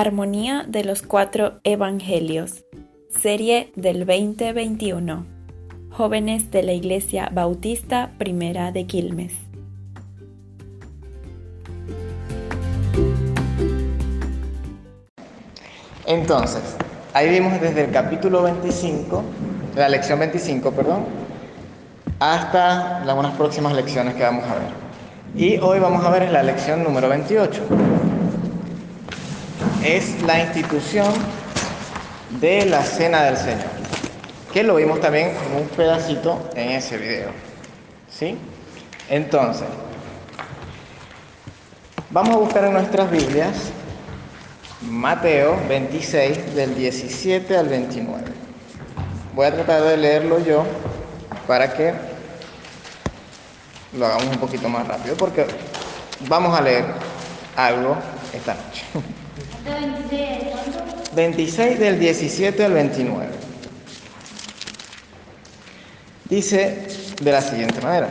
Armonía de los Cuatro Evangelios, serie del 2021. Jóvenes de la Iglesia Bautista Primera de Quilmes. Entonces, ahí vimos desde el capítulo 25, la lección 25, perdón, hasta las próximas lecciones que vamos a ver. Y hoy vamos a ver la lección número 28 es la institución de la cena del Señor, que lo vimos también en un pedacito en ese video. ¿Sí? Entonces, vamos a buscar en nuestras Biblias Mateo 26 del 17 al 29. Voy a tratar de leerlo yo para que lo hagamos un poquito más rápido, porque vamos a leer algo esta noche. 26 del 17 al 29. Dice de la siguiente manera,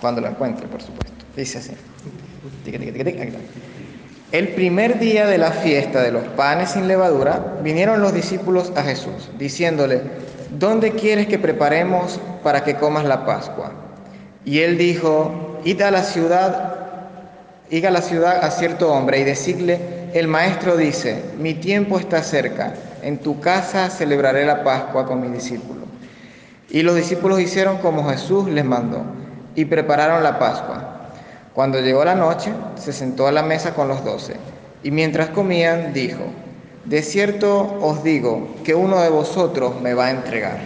cuando lo encuentre, por supuesto. Dice así. El primer día de la fiesta de los panes sin levadura, vinieron los discípulos a Jesús, diciéndole, ¿dónde quieres que preparemos para que comas la Pascua? Y él dijo, id a la ciudad, id a la ciudad a cierto hombre y decidle, el maestro dice, mi tiempo está cerca, en tu casa celebraré la Pascua con mi discípulo. Y los discípulos hicieron como Jesús les mandó y prepararon la Pascua. Cuando llegó la noche, se sentó a la mesa con los doce y mientras comían dijo, de cierto os digo que uno de vosotros me va a entregar.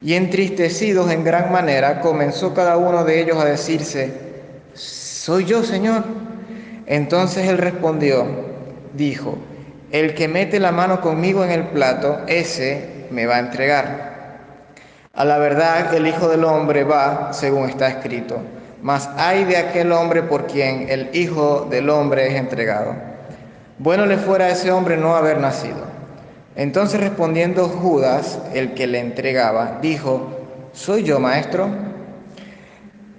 Y entristecidos en gran manera, comenzó cada uno de ellos a decirse, soy yo, Señor. Entonces él respondió, dijo, el que mete la mano conmigo en el plato, ese me va a entregar. A la verdad, el Hijo del Hombre va, según está escrito, mas hay de aquel hombre por quien el Hijo del Hombre es entregado. Bueno le fuera a ese hombre no haber nacido. Entonces respondiendo Judas, el que le entregaba, dijo, ¿soy yo, maestro?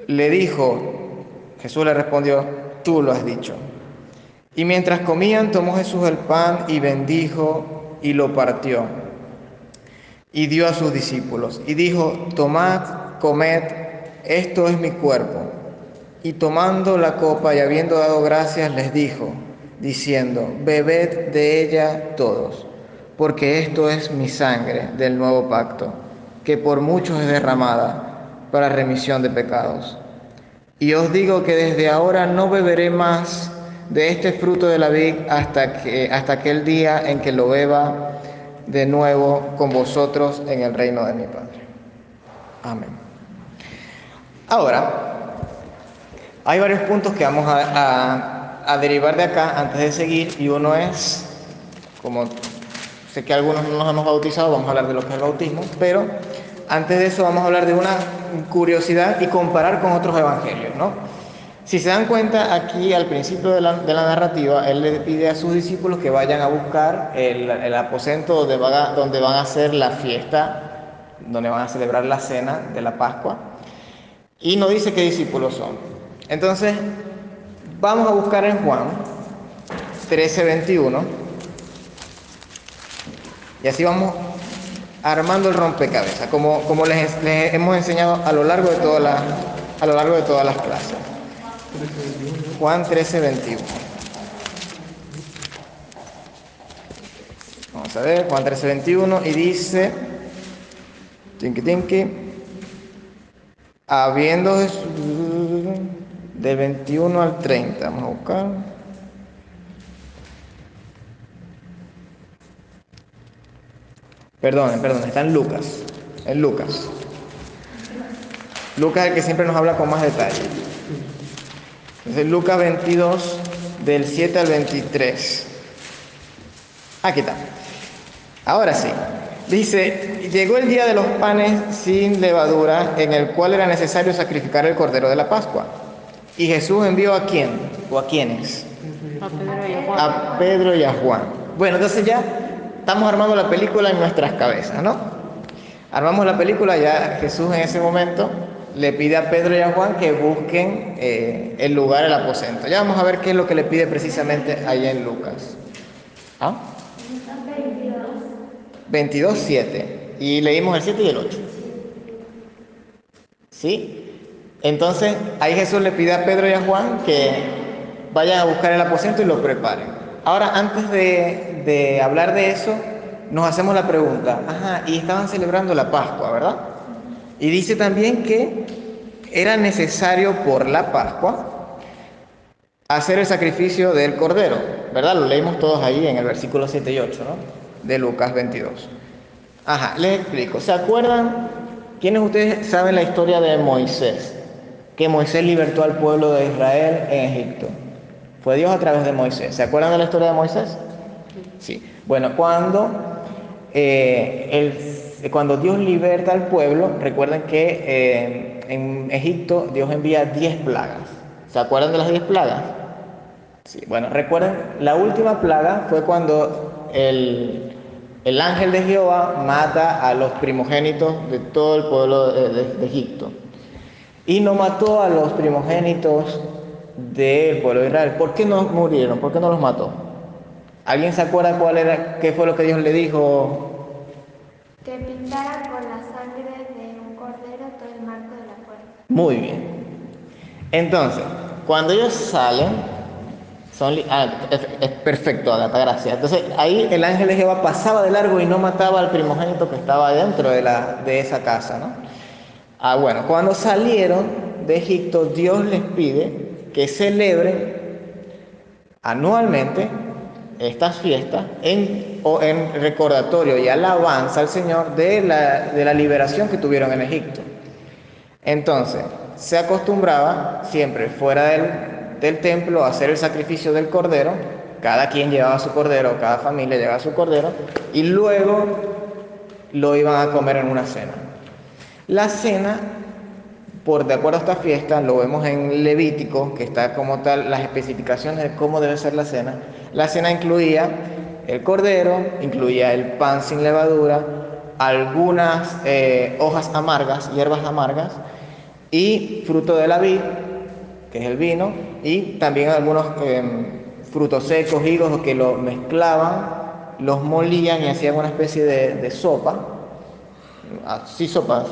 Le dijo, Jesús le respondió, tú lo has dicho. Y mientras comían, tomó Jesús el pan y bendijo y lo partió. Y dio a sus discípulos. Y dijo, tomad, comed, esto es mi cuerpo. Y tomando la copa y habiendo dado gracias, les dijo, diciendo, bebed de ella todos, porque esto es mi sangre del nuevo pacto, que por muchos es derramada para remisión de pecados. Y os digo que desde ahora no beberé más de este fruto de la vid hasta, que, hasta aquel día en que lo beba de nuevo con vosotros en el reino de mi Padre. Amén. Ahora, hay varios puntos que vamos a, a derivar de acá antes de seguir y uno es, como sé que algunos no nos hemos bautizado, vamos a hablar de lo que es el bautismo, pero antes de eso vamos a hablar de una curiosidad y comparar con otros evangelios, ¿no? Si se dan cuenta, aquí al principio de la, narrativa, Él le pide a sus discípulos que vayan a buscar el, aposento donde, donde van a hacer la fiesta, donde van a celebrar la cena de la Pascua, y no dice qué discípulos son. Entonces, vamos a buscar en Juan 13:21, y así vamos armando el rompecabezas, como, como les, hemos enseñado a lo largo de, toda a lo largo de todas las clases. Juan 13, 21. Vamos a ver, Juan 13, 21, y dice, tinky tinky, habiendo de 21 al 30, vamos a buscar. Perdón, perdón, está en Lucas. En Lucas. Lucas es el que siempre nos habla con más detalle. Entonces, Lucas 22, del 7 al 23. Aquí está. Ahora sí. Dice, llegó el día de los panes sin levadura, en el cual era necesario sacrificar el cordero de la Pascua. Y Jesús envió a quién o a quiénes? A Pedro y a Juan. A Pedro y a Juan. Bueno, entonces ya estamos armando la película en nuestras cabezas, ¿no? Armamos la película, ya Jesús en ese momento le pide a Pedro y a Juan que busquen eh, el lugar, el aposento. Ya vamos a ver qué es lo que le pide precisamente allá en Lucas. ¿Ah? 22, 7. Y leímos el 7 y el 8. ¿Sí? Entonces, ahí Jesús le pide a Pedro y a Juan que vayan a buscar el aposento y lo preparen. Ahora, antes de, de hablar de eso, nos hacemos la pregunta, ajá, y estaban celebrando la Pascua, ¿verdad? Y dice también que era necesario por la Pascua hacer el sacrificio del cordero, ¿verdad? Lo leímos todos ahí en el versículo 7 y 8, ¿no? De Lucas 22. Ajá, les explico. ¿Se acuerdan? ¿Quiénes ustedes saben la historia de Moisés? Que Moisés libertó al pueblo de Israel en Egipto. Fue Dios a través de Moisés. ¿Se acuerdan de la historia de Moisés? Sí. Bueno, cuando, eh, cuando Dios liberta al pueblo, recuerden que eh, en Egipto Dios envía 10 plagas. ¿Se acuerdan de las 10 plagas? Sí, bueno, recuerden, la última plaga fue cuando el, el ángel de Jehová mata a los primogénitos de todo el pueblo de, Egipto. Y no mató a los primogénitos del pueblo de Israel. ¿Por qué no murieron? ¿Por qué no los mató? ¿Alguien se acuerda cuál era, qué fue lo que Dios le dijo? Que pintara con la sangre de un cordero todo el marco de la puerta. Muy bien. Entonces, cuando ellos salen, son ah, es, perfecto, Agata, gracias. Entonces, ahí el ángel de Jehová pasaba de largo y no mataba al primogénito que estaba dentro de, la, de esa casa, ¿no? Ah, bueno, cuando salieron de Egipto, Dios les pide que celebren anualmente estas fiestas en, recordatorio y alabanza al Señor de la, de la liberación que tuvieron en Egipto. Entonces, se acostumbraba siempre fuera del, del templo a hacer el sacrificio del cordero, cada quien llevaba su cordero, cada familia llevaba su cordero, y luego lo iban a comer en una cena. La cena, por de acuerdo a esta fiesta, lo vemos en Levítico, que está como tal las especificaciones de cómo debe ser la cena, la cena incluía el cordero, incluía el pan sin levadura, algunas eh, hojas amargas, hierbas amargas, y fruto de la vid, que es el vino, y también algunos em, frutos secos, higos, que lo mezclaban, los molían y hacían una especie de, sopa. Ah, sí, sopa,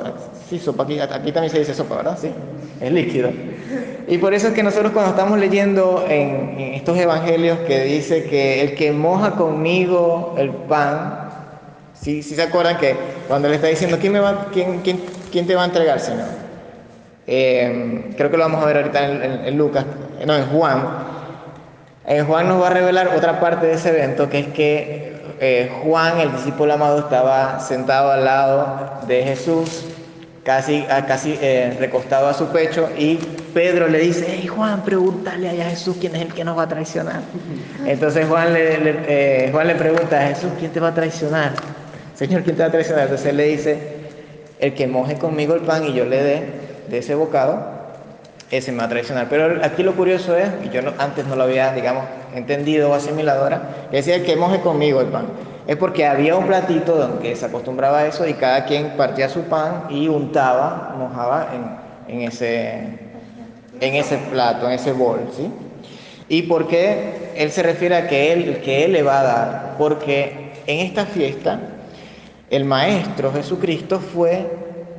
sí, sopa, aquí, aquí también se dice sopa, ¿verdad? Sí, es líquido. Y por eso es que nosotros cuando estamos leyendo en, estos evangelios que dice que el que moja conmigo el pan, ¿sí, se acuerdan que cuando le está diciendo, ¿quién, me va, quién, quién, quién te va a entregar, Señor? Eh, creo que lo vamos a ver ahorita en, Lucas, no, en Juan. En Juan nos va a revelar otra parte de ese evento, que es que eh, Juan, el discípulo amado, estaba sentado al lado de Jesús casi, casi eh, recostado a su pecho y Pedro le dice, hey Juan, pregúntale a Jesús quién es el que nos va a traicionar. Entonces Juan le, eh, le pregunta a Jesús, ¿quién te va a traicionar? Señor, ¿quién te va a traicionar? Entonces él le dice, el que moje conmigo el pan y yo le dé de ese bocado, ese me va a traicionar. Pero aquí lo curioso es, y yo antes no lo había, digamos, entendido o asimilado ahora, que decía que moje conmigo el pan es porque había un platito donde se acostumbraba a eso y cada quien partía su pan y untaba, mojaba en, ese, en ese plato, en ese bol, ¿sí? ¿Y por qué él se refiere a que él, que él le va a dar? Porque en esta fiesta el Maestro Jesucristo fue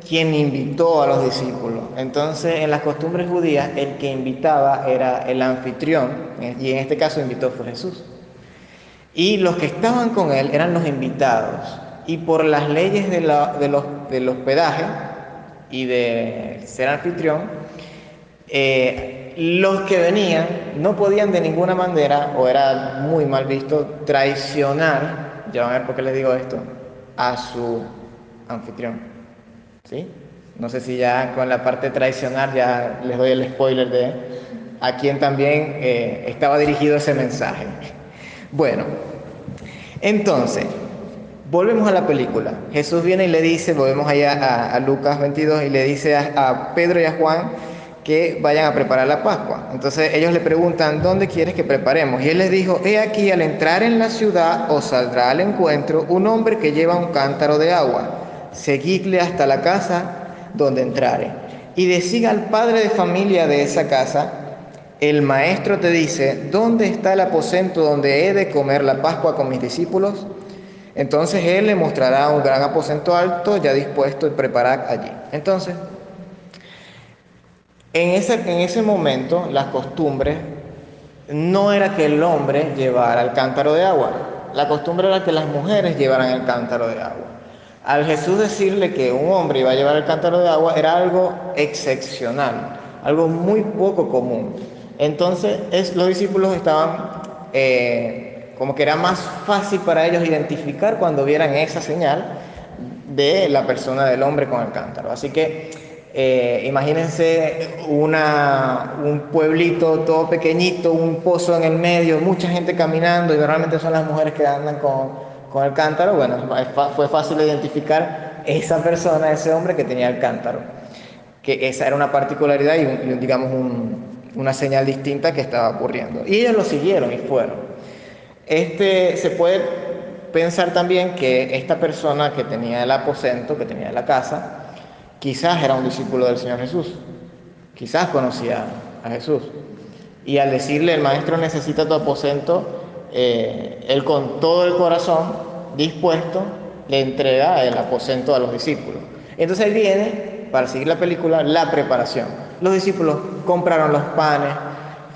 quien invitó a los discípulos. Entonces, en las costumbres judías, el que invitaba era el anfitrión, y en este caso invitó fue Jesús. Y los que estaban con él eran los invitados. Y por las leyes de de los, del hospedaje y de ser anfitrión, eh, los que venían no podían de ninguna manera, o era muy mal visto, traicionar, ya van a ver por qué les digo esto, a su anfitrión. No sé si ya con la parte de traicionar ya les doy el spoiler de a quien también eh, estaba dirigido ese mensaje. Bueno, entonces, volvemos a la película. Jesús viene y le dice, volvemos allá a, Lucas 22 y le dice a, Pedro y a Juan que vayan a preparar la Pascua. Entonces ellos le preguntan, ¿dónde quieres que preparemos? Y él les dijo, he aquí, al entrar en la ciudad os saldrá al encuentro un hombre que lleva un cántaro de agua. Seguidle hasta la casa donde entrare. y decir al padre de familia de esa casa, el maestro te dice, ¿dónde está el aposento donde he de comer la Pascua con mis discípulos? Entonces él le mostrará un gran aposento alto ya dispuesto y preparado allí. Entonces, en ese, en ese momento, las costumbres no era que el hombre llevara el cántaro de agua, la costumbre era que las mujeres llevaran el cántaro de agua. Al Jesús decirle que un hombre iba a llevar el cántaro de agua era algo excepcional, algo muy poco común. Entonces los discípulos estaban, eh, como que era más fácil para ellos identificar cuando vieran esa señal de la persona del hombre con el cántaro. Así que eh, imagínense una, un pueblito todo pequeñito, un pozo en el medio, mucha gente caminando y normalmente son las mujeres que andan con, el cántaro. Bueno, fue fácil identificar esa persona, ese hombre que tenía el cántaro. Que esa era una particularidad y, digamos una señal distinta que estaba ocurriendo. Y ellos lo siguieron y fueron. Este, se puede pensar también que esta persona que tenía el aposento, que tenía la casa, Quizás era un discípulo del Señor Jesús, quizás conocía a Jesús. Y al decirle, el maestro necesita tu aposento, eh, él con todo el corazón dispuesto le entrega el aposento a los discípulos. Entonces ahí viene, para seguir la película, la preparación. Los discípulos compraron los panes,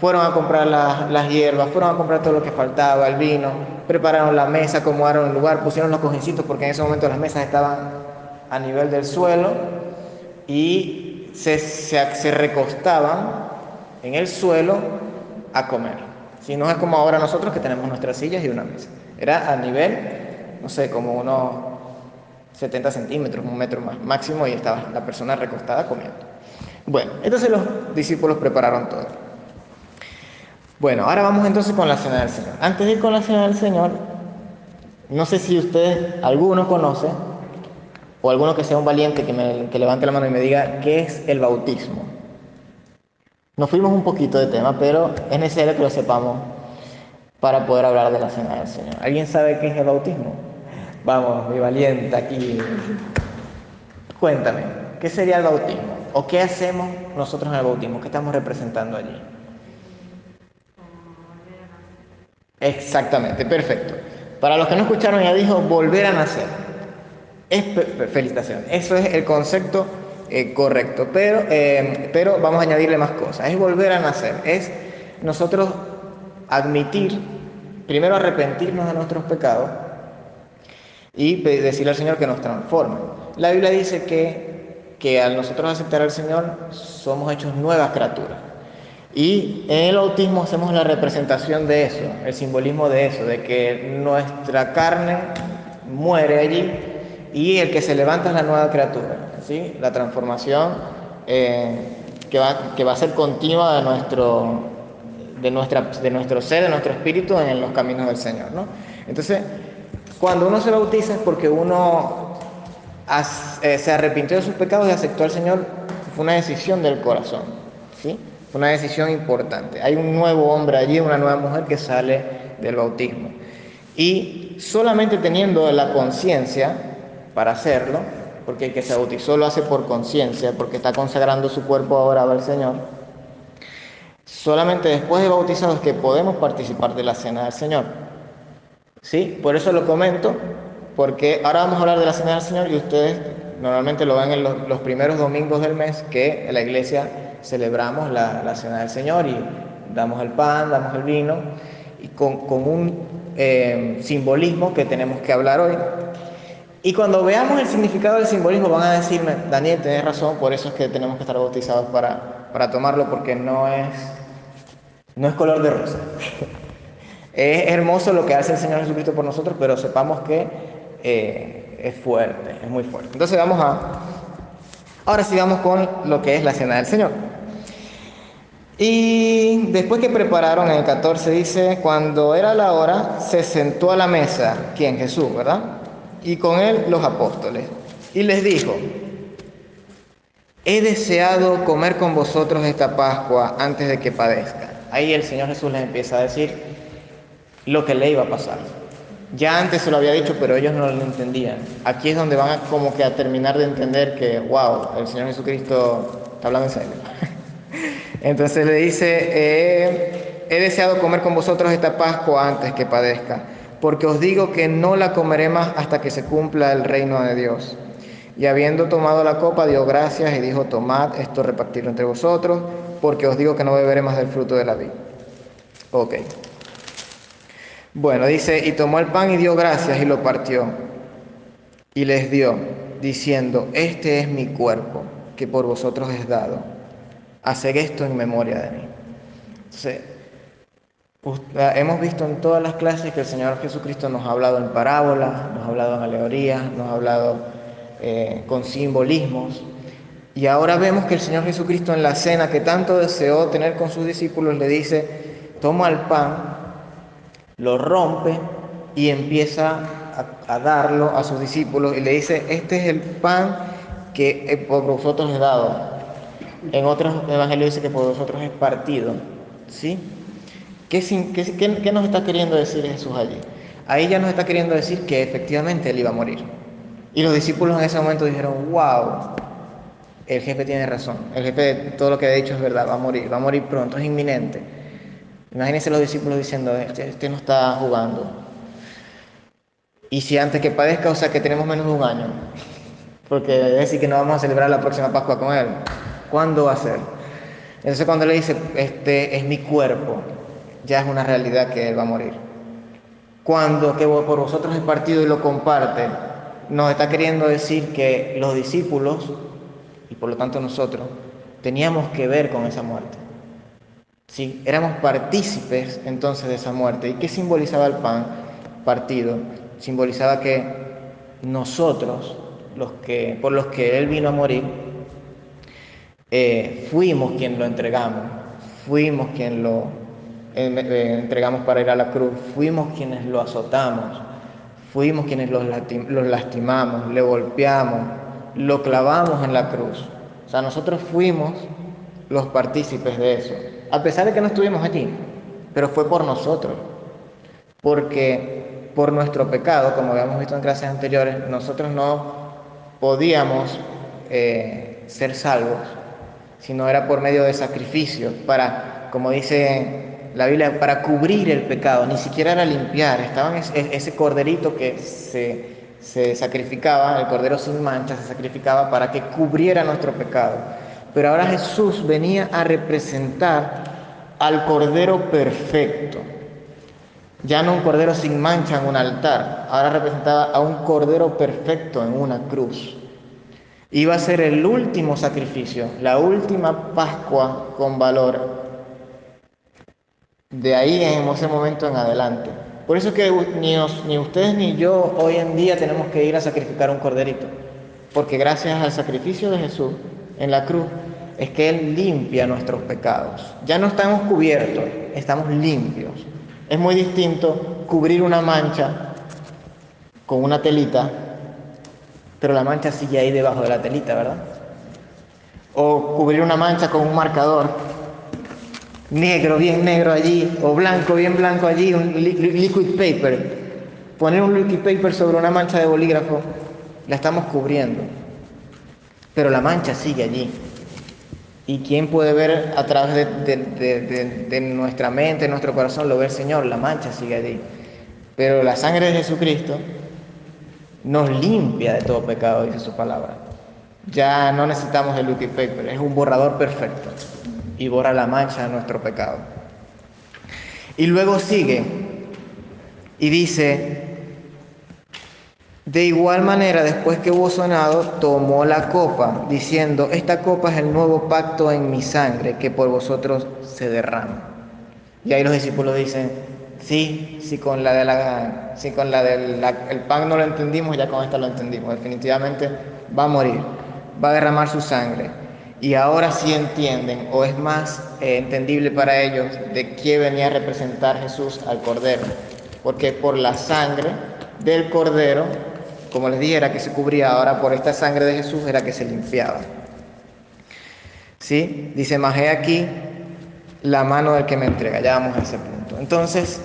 fueron a comprar las, hierbas, fueron a comprar todo lo que faltaba, el vino, prepararon la mesa, acomodaron el lugar, pusieron los cojincitos porque en ese momento las mesas estaban a nivel del suelo y se, se, recostaban en el suelo a comer. Si no es como ahora nosotros que tenemos nuestras sillas y una mesa. Era a nivel, no sé, como unos 70 centímetros, un metro más máximo, y estaba la persona recostada comiendo. Bueno, entonces los discípulos prepararon todo. Bueno, ahora vamos entonces con la cena del Señor. Antes de ir con la cena del Señor, no sé si ustedes, algunos conocen o alguno que sea un valiente que, me, levante la mano y me diga qué es el bautismo. Nos fuimos un poquito de tema, pero es necesario que lo sepamos para poder hablar de la cena del Señor. ¿Alguien sabe qué es el bautismo? Vamos, mi valiente aquí. Cuéntame, ¿qué sería el bautismo? ¿O qué hacemos nosotros en el bautismo? ¿Qué estamos representando allí? Exactamente, perfecto. Para los que no escucharon, ya dijo volver a nacer. Es felicitación. Eso es el concepto eh, correcto. Pero, eh, pero vamos a añadirle más cosas. Es volver a nacer. Es nosotros admitir, primero arrepentirnos de nuestros pecados y decirle al Señor que nos transforme. La Biblia dice que, que al nosotros aceptar al Señor somos hechos nuevas criaturas. Y en el bautismo hacemos la representación de eso, el simbolismo de eso, de que nuestra carne muere allí y el que se levanta es la nueva criatura, ¿sí? la transformación eh, que, va, que va a ser continua de nuestro, de, nuestra, de nuestro ser, de nuestro espíritu en los caminos del Señor. ¿no? Entonces, cuando uno se bautiza es porque uno eh, se arrepintió de sus pecados y aceptó al Señor, fue una decisión del corazón, ¿sí? fue una decisión importante. Hay un nuevo hombre allí, una nueva mujer que sale del bautismo. Y solamente teniendo la conciencia, para hacerlo, porque el que se bautizó lo hace por conciencia, porque está consagrando su cuerpo ahora al Señor. Solamente después de bautizados que podemos participar de la cena del Señor. ¿Sí? Por eso lo comento, porque ahora vamos a hablar de la cena del Señor y ustedes normalmente lo ven en los, primeros domingos del mes que en la iglesia celebramos la, cena del Señor y damos el pan, damos el vino, y con, un eh, simbolismo que tenemos que hablar hoy, y cuando veamos el significado del simbolismo van a decirme, Daniel, tenés razón, por eso es que tenemos que estar bautizados para, para tomarlo, porque no es, no es color de rosa. es hermoso lo que hace el Señor Jesucristo por nosotros, pero sepamos que eh, es fuerte, es muy fuerte. Entonces vamos a... Ahora sí vamos con lo que es la cena del Señor. Y después que prepararon en el 14 dice, cuando era la hora, se sentó a la mesa, ¿quién? Jesús, ¿verdad? Y con él los apóstoles. Y les dijo, he deseado comer con vosotros esta Pascua antes de que padezca. Ahí el Señor Jesús les empieza a decir lo que le iba a pasar. Ya antes se lo había dicho, pero ellos no lo entendían. Aquí es donde van a, como que a terminar de entender que, wow, el Señor Jesucristo está hablando en serio. Entonces le dice, he deseado comer con vosotros esta Pascua antes que padezca, porque os digo que no la comeré más hasta que se cumpla el reino de Dios. Y habiendo tomado la copa, dio gracias y dijo, tomad esto, repartirlo entre vosotros, porque os digo que no beberé más del fruto de la vid. Ok. Bueno, dice, y tomó el pan y dio gracias y lo partió. Y les dio, diciendo, este es mi cuerpo, que por vosotros es dado. Haced esto en memoria de mí. Entonces, hemos visto en todas las clases que el Señor Jesucristo nos ha hablado en parábolas, nos ha hablado en alegorías, nos ha hablado eh, con simbolismos. Y ahora vemos que el Señor Jesucristo en la cena que tanto deseó tener con sus discípulos le dice, toma el pan, lo rompe y empieza a, darlo a sus discípulos y le dice, este es el pan que eh, por vosotros he dado. En otros evangelios dice que por vosotros es partido. ¿Sí? ¿Qué, qué, qué nos está queriendo decir Jesús allí? Ahí ya nos está queriendo decir que efectivamente él iba a morir. Y los discípulos en ese momento dijeron, wow, el jefe tiene razón, el jefe todo lo que ha dicho es verdad, va a morir, va a morir pronto, es inminente. Imagínense los discípulos diciendo, este, este no está jugando. Y si antes que padezca, o sea que tenemos menos de un año, porque es decir que no vamos a celebrar la próxima Pascua con él. ¿Cuándo va a ser? Entonces cuando le dice, este es mi cuerpo, ya es una realidad que él va a morir. Cuando que por vosotros es partido y lo comparte, nos está queriendo decir que los discípulos, y por lo tanto nosotros, teníamos que ver con esa muerte. ¿Sí? Éramos partícipes entonces de esa muerte. ¿Y qué simbolizaba el pan partido? Simbolizaba que nosotros, los que, por los que Él vino a morir, eh, fuimos quien lo entregamos, fuimos quien lo entregamos para ir a la cruz, fuimos quienes lo azotamos, Fuimos quienes los, lastimamos, le golpeamos, lo clavamos en la cruz. O sea, nosotros fuimos los partícipes de eso, a pesar de que no estuvimos allí, pero fue por nosotros, porque por nuestro pecado, como habíamos visto en clases anteriores, nosotros no podíamos eh, ser salvos, sino era por medio de sacrificios, para, como dice la Biblia para cubrir el pecado, ni siquiera era limpiar, estaba ese corderito que se, se sacrificaba, el cordero sin mancha se sacrificaba para que cubriera nuestro pecado. Pero ahora Jesús venía a representar al cordero perfecto. Ya no un cordero sin mancha en un altar, ahora representaba a un cordero perfecto en una cruz. Iba a ser el último sacrificio, la última Pascua con valor de ahí en ese momento en adelante. Por eso que ni, ni ustedes ni yo hoy en día tenemos que ir a sacrificar un corderito, porque gracias al sacrificio de Jesús en la cruz es que Él limpia nuestros pecados. Ya no estamos cubiertos, estamos limpios. Es muy distinto cubrir una mancha con una telita, pero la mancha sigue ahí debajo de la telita, ¿verdad? O cubrir una mancha con un marcador, negro, bien negro allí, o blanco, bien blanco allí, un liquid paper. Poner un liquid paper sobre una mancha de bolígrafo, la estamos cubriendo. Pero la mancha sigue allí. ¿Y quién puede ver a través de, nuestra mente, nuestro corazón? Lo ve el Señor, la mancha sigue allí. Pero la sangre de Jesucristo nos limpia de todo pecado, dice su palabra. Ya no necesitamos el liquid paper, es un borrador perfecto y borra la mancha de nuestro pecado. Y luego sigue y dice, de igual manera, después que hubo sonado, tomó la copa, diciendo, esta copa es el nuevo pacto en mi sangre, que por vosotros se derrama. Y ahí los discípulos dicen, sí, si con la de la, con la del el pan no lo entendimos, ya con esta lo entendimos. Definitivamente va a morir, va a derramar su sangre y ahora sí entienden o es más eh, entendible para ellos de qué venía a representar Jesús al Cordero. Porque por la sangre del Cordero, como les dije, era que se cubría, ahora por esta sangre de Jesús era que se limpiaba. ¿Sí? Dice, más aquí la mano del que me entrega. Ya vamos a ese punto. Entonces,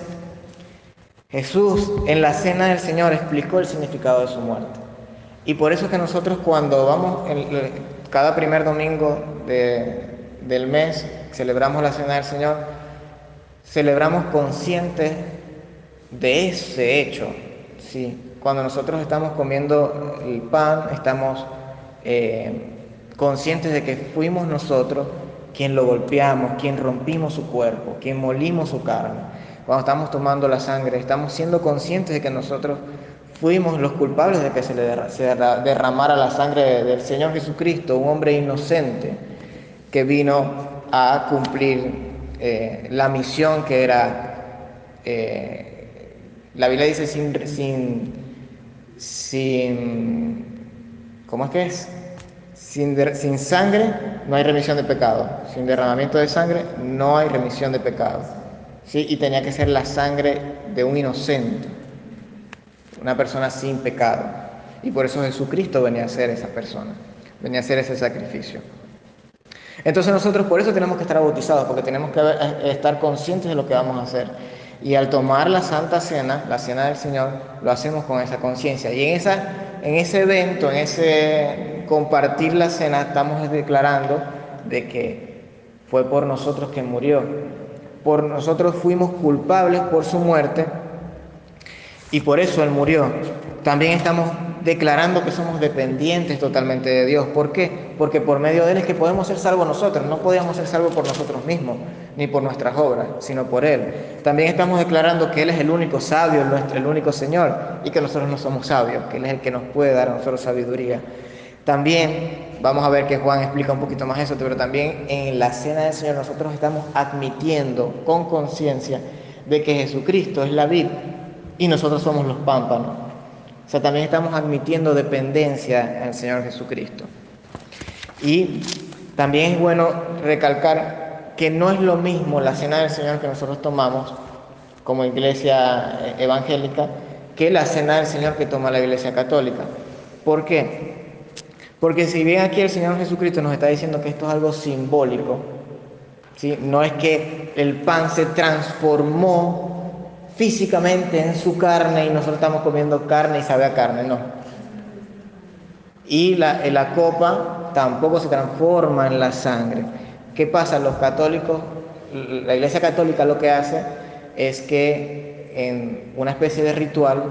Jesús en la cena del Señor explicó el significado de su muerte. Y por eso que nosotros cuando vamos, cada primer domingo del mes celebramos la Cena del Señor, celebramos conscientes de ese hecho. ¿sí? Cuando nosotros estamos comiendo el pan, estamos eh, conscientes de que fuimos nosotros quien lo golpeamos, quien rompimos su cuerpo, quien molimos su carne. Cuando estamos tomando la sangre, estamos siendo conscientes de que nosotros fuimos los culpables de que se le derramara la sangre del Señor Jesucristo, un hombre inocente que vino a cumplir eh, la misión que era, eh, la Biblia dice, sin, sin, sin, ¿cómo es que es? Sin, sin sangre no hay remisión de pecado, sin derramamiento de sangre no hay remisión de pecado. ¿sí? Y tenía que ser la sangre de un inocente una persona sin pecado. Y por eso Jesucristo venía a ser esa persona, venía a ser ese sacrificio. Entonces nosotros por eso tenemos que estar bautizados, porque tenemos que eh, estar conscientes de lo que vamos a hacer. Y al tomar la Santa Cena, la Cena del Señor, lo hacemos con esa conciencia. Y en, esa, en ese evento, en ese compartir la cena, estamos declarando de que fue por nosotros que murió. Por nosotros fuimos culpables por su muerte y por eso Él murió. También estamos declarando que somos dependientes totalmente de Dios. ¿Por qué? Porque por medio de Él es que podemos ser salvos nosotros. No podíamos ser salvos por nosotros mismos, ni por nuestras obras, sino por Él. También estamos declarando que Él es el único sabio, el único Señor, y que nosotros no somos sabios, que Él es el que nos puede dar a nosotros sabiduría. También vamos a ver que Juan explica un poquito más eso, pero también en la cena del Señor nosotros estamos admitiendo con conciencia de que Jesucristo es la vid y nosotros somos los pámpanos. O sea, también estamos admitiendo dependencia al Señor Jesucristo. Y también es bueno recalcar que no es lo mismo la cena del Señor que nosotros tomamos como iglesia eh, evangélica que la cena del Señor que toma la iglesia católica. ¿Por qué? Porque si bien aquí el Señor Jesucristo nos está diciendo que esto es algo simbólico, ¿sí? no es que el pan se transformó físicamente en su carne y nosotros estamos comiendo carne y sabe a carne, no. Y la, la copa tampoco se transforma en la sangre. ¿Qué pasa? Los católicos, la Iglesia Católica lo que hace es que en una especie de ritual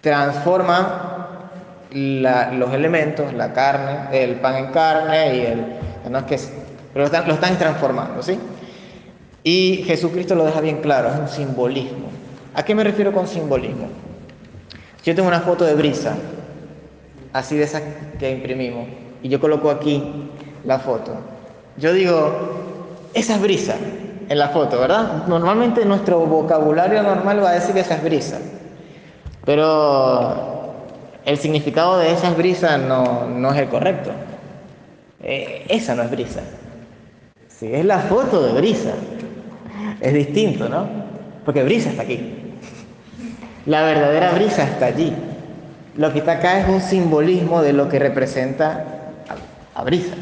transforma los elementos, la carne, el pan en carne y el... No es que, pero lo están transformando, ¿sí? Y Jesucristo lo deja bien claro, es un simbolismo. ¿A qué me refiero con simbolismo? Yo tengo una foto de brisa, así de esa que imprimimos, y yo coloco aquí la foto. Yo digo, esa es brisa en la foto, ¿verdad? Normalmente nuestro vocabulario normal va a decir esa es brisa, pero el significado de esa es brisa no, es el correcto. Eh, esa no es brisa. Sí, es la foto de brisa. Es distinto, ¿no? Porque brisa está aquí. La verdadera brisa está allí. Lo que está acá es un simbolismo de lo que representa a, brisa.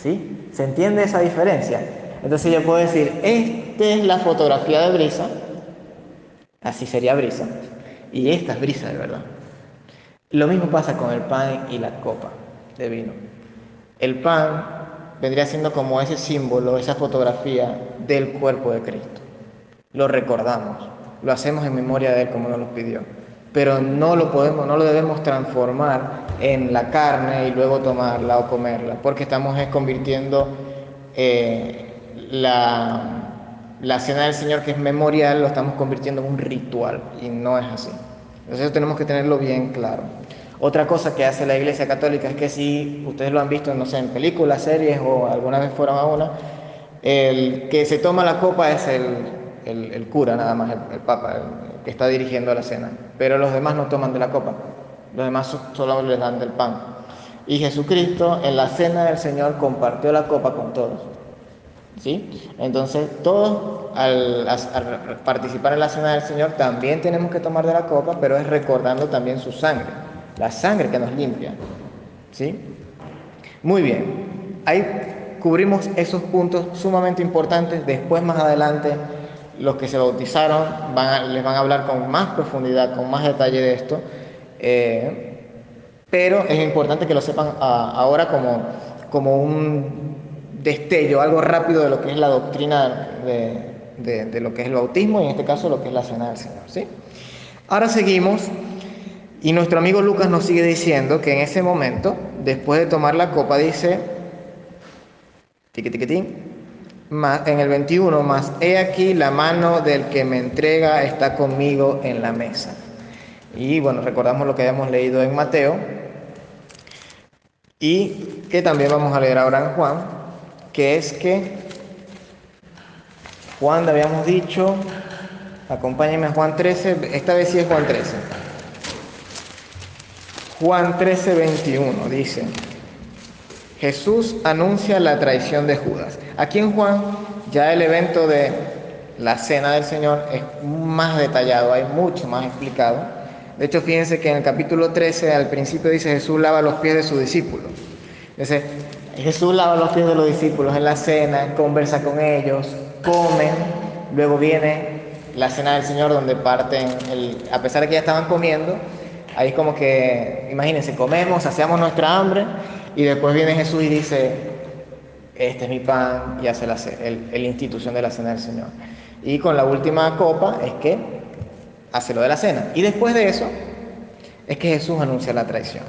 ¿Sí? ¿Se entiende esa diferencia? Entonces yo puedo decir, esta es la fotografía de brisa, así sería brisa, y esta es brisa de verdad. Lo mismo pasa con el pan y la copa de vino. El pan vendría siendo como ese símbolo, esa fotografía del cuerpo de Cristo. Lo recordamos, lo hacemos en memoria de Él como nos lo pidió, pero no lo podemos, no lo debemos transformar en la carne y luego tomarla o comerla, porque estamos convirtiendo eh, la, la cena del Señor que es memorial, lo estamos convirtiendo en un ritual y no es así. Entonces eso tenemos que tenerlo bien claro. Otra cosa que hace la Iglesia Católica es que si ustedes lo han visto, no sé, en películas, series o alguna vez fueron a una, el que se toma la copa es el, cura nada más, el, papa, el que está dirigiendo la cena. Pero los demás no toman de la copa, los demás solo les dan del pan. Y Jesucristo en la cena del Señor compartió la copa con todos. ¿Sí? Entonces, todos al participar en la cena del Señor también tenemos que tomar de la copa, pero es recordando también su sangre la sangre que nos limpia. ¿Sí? Muy bien. Ahí cubrimos esos puntos sumamente importantes. Después, más adelante, los que se bautizaron van les van a hablar con más profundidad, con más detalle de esto. Eh, pero es importante que lo sepan ah, ahora como, como un destello, algo rápido de lo que es la doctrina de, de, lo que es el bautismo y en este caso lo que es la cena del Señor. ¿sí? Ahora seguimos y nuestro amigo Lucas nos sigue diciendo que en ese momento, después de tomar la copa, dice, tiqui, en el 21, más he aquí la mano del que me entrega está conmigo en la mesa. Y bueno, recordamos lo que habíamos leído en Mateo y que también vamos a leer ahora en Juan, que es que Juan, habíamos dicho, acompáñenme a Juan 13, esta vez sí es Juan 13. Juan 13, 21 dice, Jesús anuncia la traición de Judas. Aquí en Juan ya el evento de la cena del Señor es más detallado, hay mucho más explicado. De hecho, fíjense que en el capítulo 13 al principio dice Jesús lava los pies de sus discípulos. Dice, Jesús lava los pies de los discípulos en la cena, conversa con ellos, comen, luego viene la cena del Señor donde parten, a pesar de que ya estaban comiendo, ahí como que, imagínense, comemos, hacemos nuestra hambre y después viene Jesús y dice, este es mi pan y hace la, el, institución de la cena del Señor. Y con la última copa es que hace lo de la cena. Y después de eso es que Jesús anuncia la traición.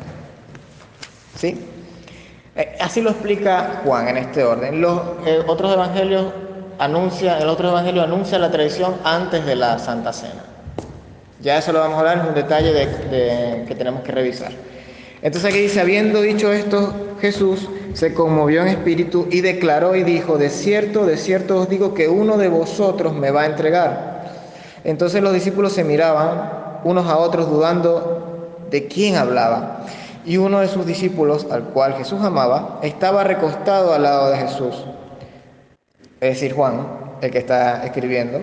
¿Sí? Eh, así lo explica Juan en este orden. Los eh, otros evangelios anuncia, el otro evangelio anuncia la traición antes de la Santa Cena. Ya eso lo vamos a hablar, es un detalle de, que tenemos que revisar. Entonces aquí dice, habiendo dicho esto, Jesús se conmovió en espíritu y declaró y dijo, de cierto, de cierto os digo que uno de vosotros me va a entregar. Entonces los discípulos se miraban unos a otros dudando de quién hablaba. Y uno de sus discípulos, al cual Jesús amaba, estaba recostado al lado de Jesús. Es decir, Juan, el que está escribiendo.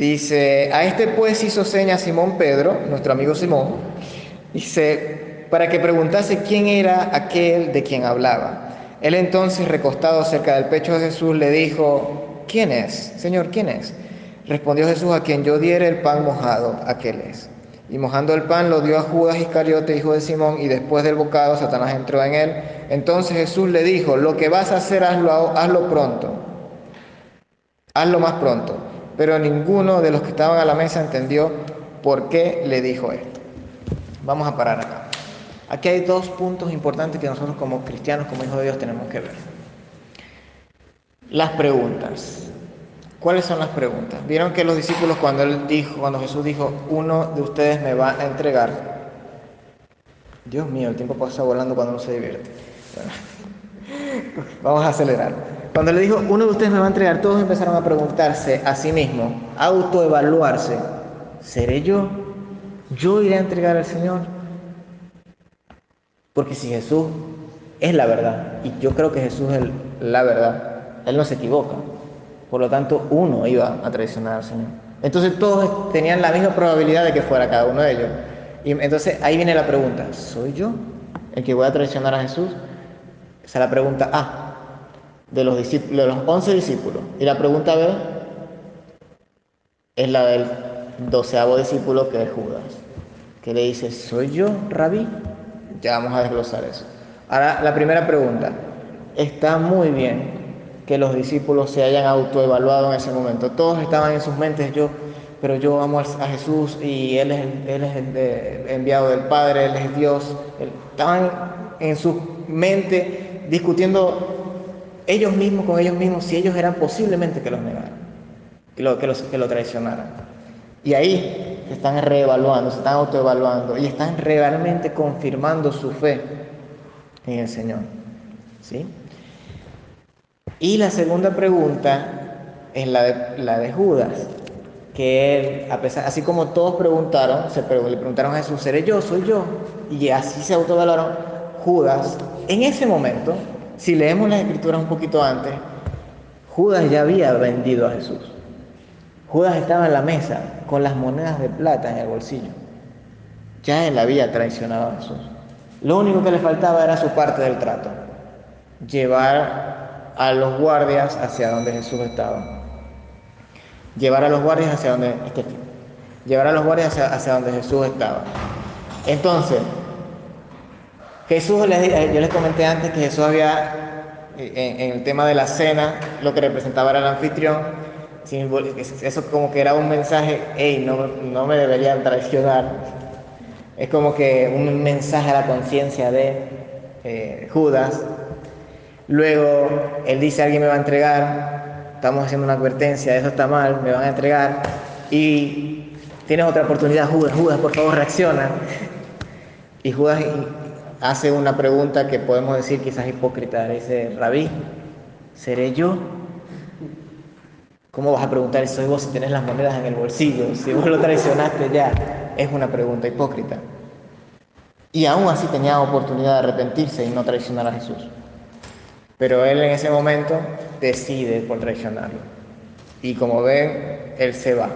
Dice, a este pues hizo seña Simón Pedro, nuestro amigo Simón, Dice, para que preguntase quién era aquel de quien hablaba. Él entonces, recostado cerca del pecho de Jesús, le dijo, ¿quién es? Señor, ¿quién es? Respondió Jesús, a quien yo diere el pan mojado, aquel es. Y mojando el pan lo dio a Judas Iscariote, hijo de Simón, y después del bocado Satanás entró en él. Entonces Jesús le dijo, lo que vas a hacer, hazlo, hazlo pronto. Hazlo más pronto. Pero ninguno de los que estaban a la mesa entendió por qué le dijo esto. Vamos a parar acá. Aquí hay dos puntos importantes que nosotros como cristianos, como hijos de Dios, tenemos que ver. Las preguntas. ¿Cuáles son las preguntas? Vieron que los discípulos cuando él dijo, cuando Jesús dijo, uno de ustedes me va a entregar. Dios mío, el tiempo pasa volando cuando uno se divierte. vamos a acelerar. Cuando le dijo, uno de ustedes me va a entregar, todos empezaron a preguntarse a sí mismos, autoevaluarse, ¿seré yo? yo iré a entregar al Señor. Porque si Jesús es la verdad, y yo creo que Jesús es la verdad, Él no se equivoca. Por lo tanto, uno iba a traicionar al Señor. Entonces todos tenían la misma probabilidad de que fuera cada uno de ellos. Y entonces ahí viene la pregunta, ¿soy yo el que voy a traicionar a Jesús? Esa es la pregunta A de los, discípulos, de los 11 discípulos. Y la pregunta B es la del doceavo discípulo que es Judas, que le dice, ¿soy yo, rabí? Ya vamos a desglosar eso. Ahora, la primera pregunta, está muy bien que los discípulos se hayan autoevaluado en ese momento. Todos estaban en sus mentes, yo, pero yo amo a Jesús y Él es, él es el enviado del Padre, Él es Dios. Estaban en su mente discutiendo ellos mismos con ellos mismos si ellos eran posiblemente que los negaran, que lo, que los, que lo traicionaran. Y ahí se están reevaluando, se están autoevaluando y están realmente confirmando su fe en el Señor. ¿Sí? Y la segunda pregunta es la de, la de Judas, que a pesar, así como todos preguntaron, se le preguntaron a Jesús, ¿seré yo? ¿Soy yo? Y así se autoevaluaron. Judas, en ese momento, si leemos las escrituras un poquito antes, Judas ya había vendido a Jesús. Judas estaba en la mesa con las monedas de plata en el bolsillo. Ya él había traicionado a Jesús. Lo único que le faltaba era su parte del trato. Llevar a los guardias hacia donde Jesús estaba. Llevar a los guardias hacia donde este, llevar a los guardias hacia, donde Jesús estaba. Entonces, Jesús, eh, yo les comenté antes que Jesús había, eh, en, el tema de la cena, lo que representaba era el anfitrión, eso como que era un mensaje, hey, no, no me deberían traicionar. Es como que un mensaje a la conciencia de eh, Judas. Luego, él dice, alguien me va a entregar, estamos haciendo una advertencia, eso está mal, me van a entregar. Y tienes otra oportunidad, Judas, Judas, por favor, reacciona. Y Judas hace una pregunta que podemos decir quizás hipócrita. Dice, Rabí, ¿seré yo? ¿Cómo vas a preguntar soy vos si tenés las monedas en el bolsillo? Si vos lo traicionaste ya, es una pregunta hipócrita. Y aún así tenía oportunidad de arrepentirse y no traicionar a Jesús. Pero él en ese momento decide por traicionarlo. Y como ven, él se va.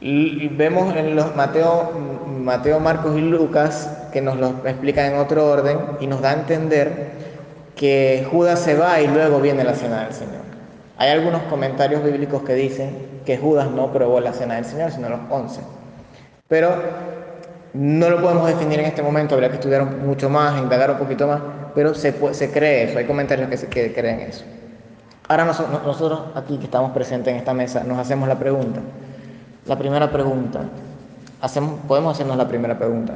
Y vemos en los Mateo, Mateo, Marcos y Lucas que nos lo explican en otro orden y nos da a entender que Judas se va y luego viene la cena del Señor. Hay algunos comentarios bíblicos que dicen que Judas no probó la cena del Señor, sino los once. Pero no lo podemos definir en este momento, habría que estudiar mucho más, indagar un poquito más, pero se, se cree eso, hay comentarios que, creen eso. Ahora nosotros aquí que estamos presentes en esta mesa nos hacemos la pregunta, la primera pregunta, hacemos, podemos hacernos la primera pregunta.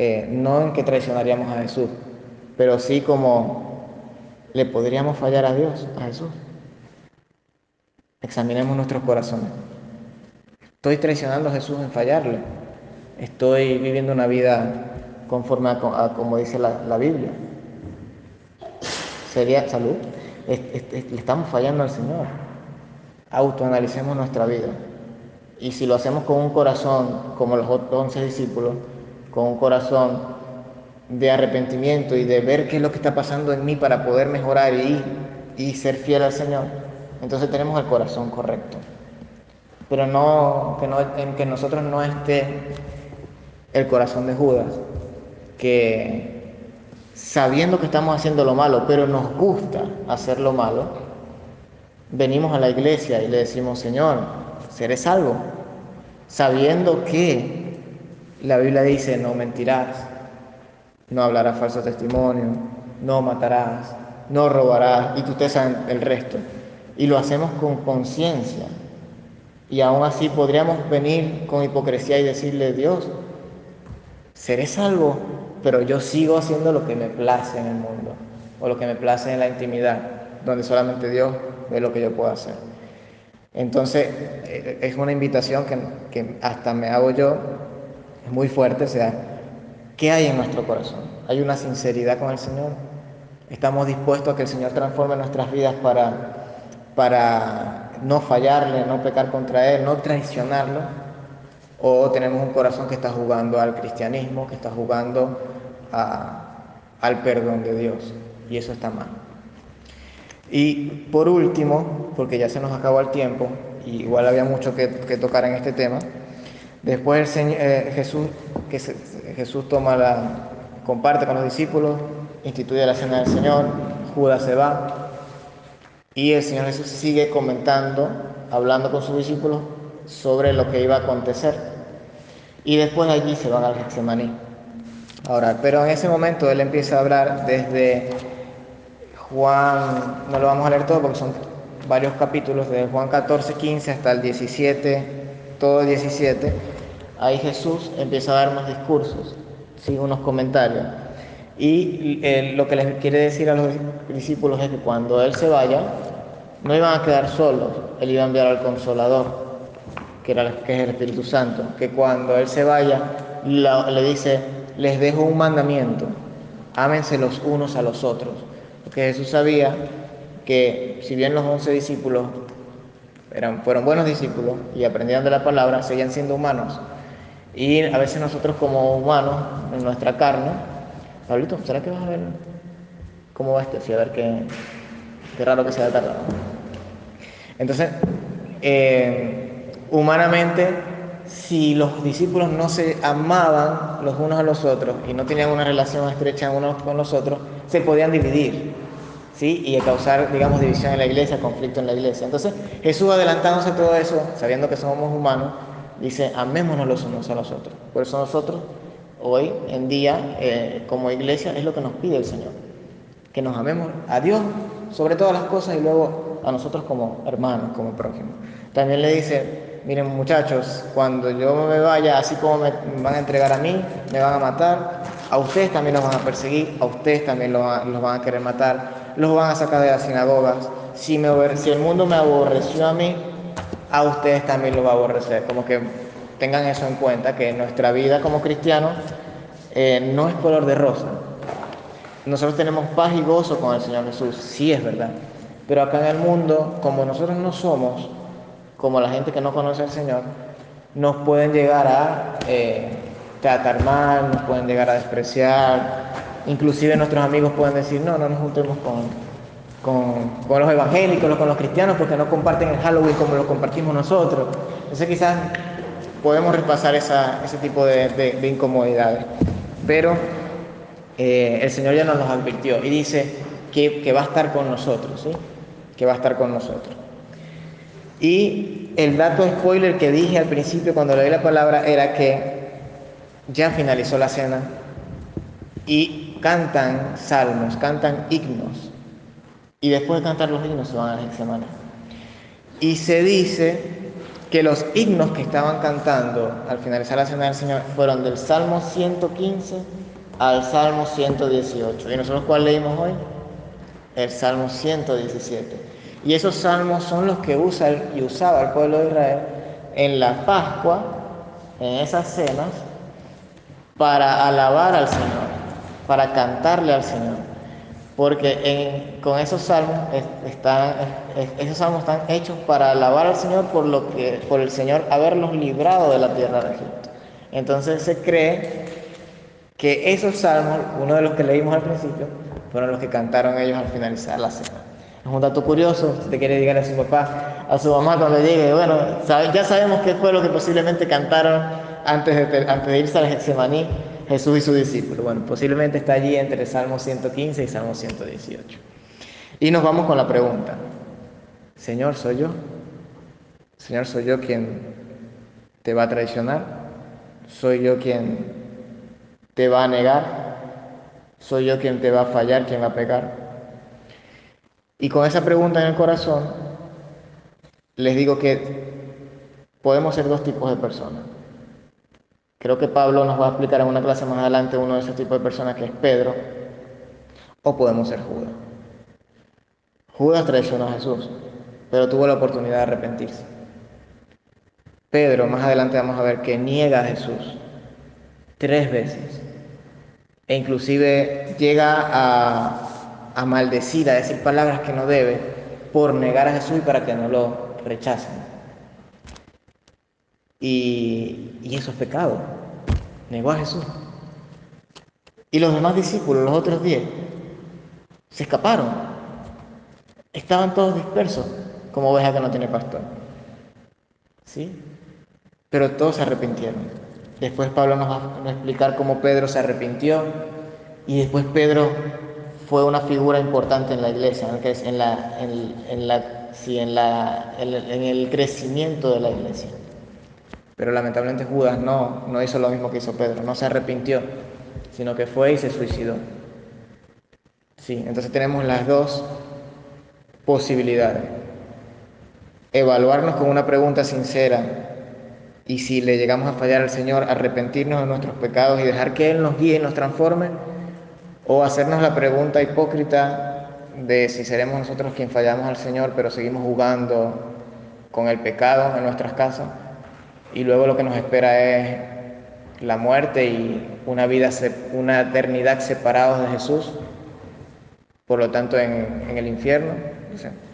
Eh, no en que traicionaríamos a Jesús, pero sí como le podríamos fallar a Dios, a Jesús. Examinemos nuestros corazones. ¿Estoy traicionando a Jesús en fallarle? ¿Estoy viviendo una vida conforme a, como dice la, Biblia? Sería salud. le estamos fallando al Señor. Autoanalicemos nuestra vida. Y si lo hacemos con un corazón como los once discípulos, con un corazón de arrepentimiento y de ver qué es lo que está pasando en mí para poder mejorar y, y ser fiel al Señor, entonces tenemos el corazón correcto. Pero no que, no, en que nosotros no esté el corazón de Judas, que sabiendo que estamos haciendo lo malo, pero nos gusta hacer lo malo, venimos a la iglesia y le decimos, Señor, seré salvo, sabiendo que la Biblia dice, no mentirás, no hablarás falso testimonio, no matarás, no robarás, y tú te sabes el resto. Y lo hacemos con conciencia. Y aún así podríamos venir con hipocresía y decirle, Dios, seré salvo, pero yo sigo haciendo lo que me place en el mundo, o lo que me place en la intimidad, donde solamente Dios ve lo que yo puedo hacer. Entonces, eh, es una invitación que, hasta me hago yo, es muy fuerte, o sea, ¿qué hay en nuestro corazón? ¿Hay una sinceridad con el Señor? ¿Estamos dispuestos a que el Señor transforme nuestras vidas para, para no fallarle, no pecar contra Él, no traicionarlo? ¿O tenemos un corazón que está jugando al cristianismo, que está jugando al perdón de Dios? Y eso está mal. Y por último, porque ya se nos acabó el tiempo, igual había mucho que, tocar en este tema, después eh, Jesús, Jesús toma la, comparte con los discípulos, instituye la cena del Señor, Judas se va, y el Señor Jesús sigue comentando, hablando con sus discípulos sobre lo que iba a acontecer. Y después de allí se van al Getsemaní a orar. Pero en ese momento Él empieza a hablar desde Juan, no lo vamos a leer todo porque son varios capítulos, de Juan 14, 15 hasta el 17, todo el 17, ahí Jesús empieza a dar unos discursos, ¿sí? unos comentarios. Y eh, lo que les quiere decir a los discípulos es que cuando Él se vaya, no iban a quedar solos, Él iba a enviar al Consolador, que, era, que es el Espíritu Santo, que cuando Él se vaya, le dice, les dejo un mandamiento, ámense los unos a los otros porque Jesús sabía que si bien los once discípulos eran, fueron buenos discípulos y aprendían de la palabra, seguían siendo humanos. Y a veces nosotros como humanos, en nuestra carne, Pablito, ¿será que vas a ver cómo va esto? Sí, a ver qué, qué raro que sea tardado. Entonces, eh, humanamente, si los discípulos no se amaban los unos a los otros y no tenían una relación estrecha unos con los otros, se podían dividir, ¿sí? Y causar, digamos, división en la iglesia, conflicto en la iglesia. Entonces, Jesús adelantándose todo eso, sabiendo que somos humanos, Dice, amémonos los unos a los otros. Por eso nosotros, hoy en día, eh, como iglesia, es lo que nos pide el Señor. Que nos amemos a Dios sobre todas las cosas y luego a nosotros como hermanos, como prójimos. También le dice, miren muchachos, cuando yo me vaya, así como me van a entregar a mí, me van a matar, a ustedes también los van a perseguir, a ustedes también los, van a querer matar, los van a sacar de las sinagogas. Si, me, si el mundo me aborreció a mí, a ustedes también lo va a aborrecer. Como que tengan eso en cuenta, que nuestra vida como cristianos eh, no es color de rosa. Nosotros tenemos paz y gozo con el Señor Jesús, sí es verdad. Pero acá en el mundo, como nosotros no somos como la gente que no conoce al Señor, nos pueden llegar a eh, tratar mal, nos pueden llegar a despreciar, inclusive nuestros amigos pueden decir, no, no nos juntemos con, con, los evangélicos, con los cristianos, porque no comparten el Halloween como lo compartimos nosotros. Entonces quizás podemos repasar esa, ese tipo de, incomodidades. Pero eh, el Señor ya nos los advirtió y dice que, que va a estar con nosotros, ¿sí? que va a estar con nosotros. Y el dato spoiler que dije al principio cuando leí la palabra era que ya finalizó la cena y cantan salmos, cantan himnos. Y después de cantar los himnos se van a la semana. Y se dice que los himnos que estaban cantando al finalizar la cena del Señor fueron del Salmo 115 al Salmo 118. ¿Y nosotros cuál leímos hoy? El Salmo 117. Y esos salmos son los que usa y usaba el pueblo de Israel en la Pascua, en esas cenas, para alabar al Señor, para cantarle al Señor. Porque con esos salmos están, esos salmos están hechos para alabar al Señor por lo que, por el Señor haberlos librado de la tierra de Egipto. Entonces se cree que esos salmos, uno de los que leímos al principio, fueron los que cantaron ellos al finalizar la cena. Es un dato curioso, si te quiere llegar a su papá, a su mamá cuando llegue, bueno, ya sabemos qué fue lo que posiblemente cantaron antes de, antes de irse al Getsemaní Jesús y su discípulo. Bueno, posiblemente está allí entre Salmo 115 y Salmo 118. Y nos vamos con la pregunta, Señor, ¿soy yo? Señor, ¿soy yo quien te va a traicionar? ¿Soy yo quien te va a negar? ¿Soy yo quien te va a fallar, quien va a pecar? Y con esa pregunta en el corazón, les digo que podemos ser dos tipos de personas. Creo que Pablo nos va a explicar en una clase más adelante uno de esos tipos de personas que es Pedro, o podemos ser Judas. Judas traicionó a Jesús, pero tuvo la oportunidad de arrepentirse. Pedro, más adelante vamos a ver que niega a Jesús tres veces e inclusive llega a a maldecir, a decir palabras que no debe, por negar a Jesús y para que no lo rechacen. Y, eso es pecado. Negó a Jesús. Y los demás discípulos, los otros diez, se escaparon. Estaban todos dispersos, como oveja que no tiene pastor. ¿Sí? Pero todos se arrepintieron. Después Pablo nos va a explicar cómo Pedro se arrepintió y después Pedro fue una figura importante en la iglesia, en, la, en, la, en, la, en, el crecimiento de la iglesia. Pero lamentablemente Judas no, no hizo lo mismo que hizo Pedro, no se arrepintió, sino que fue y se suicidó. Sí, entonces tenemos las dos posibilidades. Evaluarnos con una pregunta sincera y si le llegamos a fallar al Señor, arrepentirnos de nuestros pecados y dejar que Él nos guíe y nos transforme o hacernos la pregunta hipócrita de si seremos nosotros quien fallamos al Señor, pero seguimos jugando con el pecado en nuestras casas, y luego lo que nos espera es la muerte y una vida, una eternidad separados de Jesús, por lo tanto en, el infierno.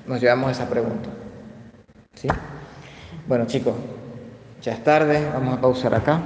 nos llevamos esa pregunta. ¿Sí? Bueno chicos, ya es tarde, vamos a pausar acá.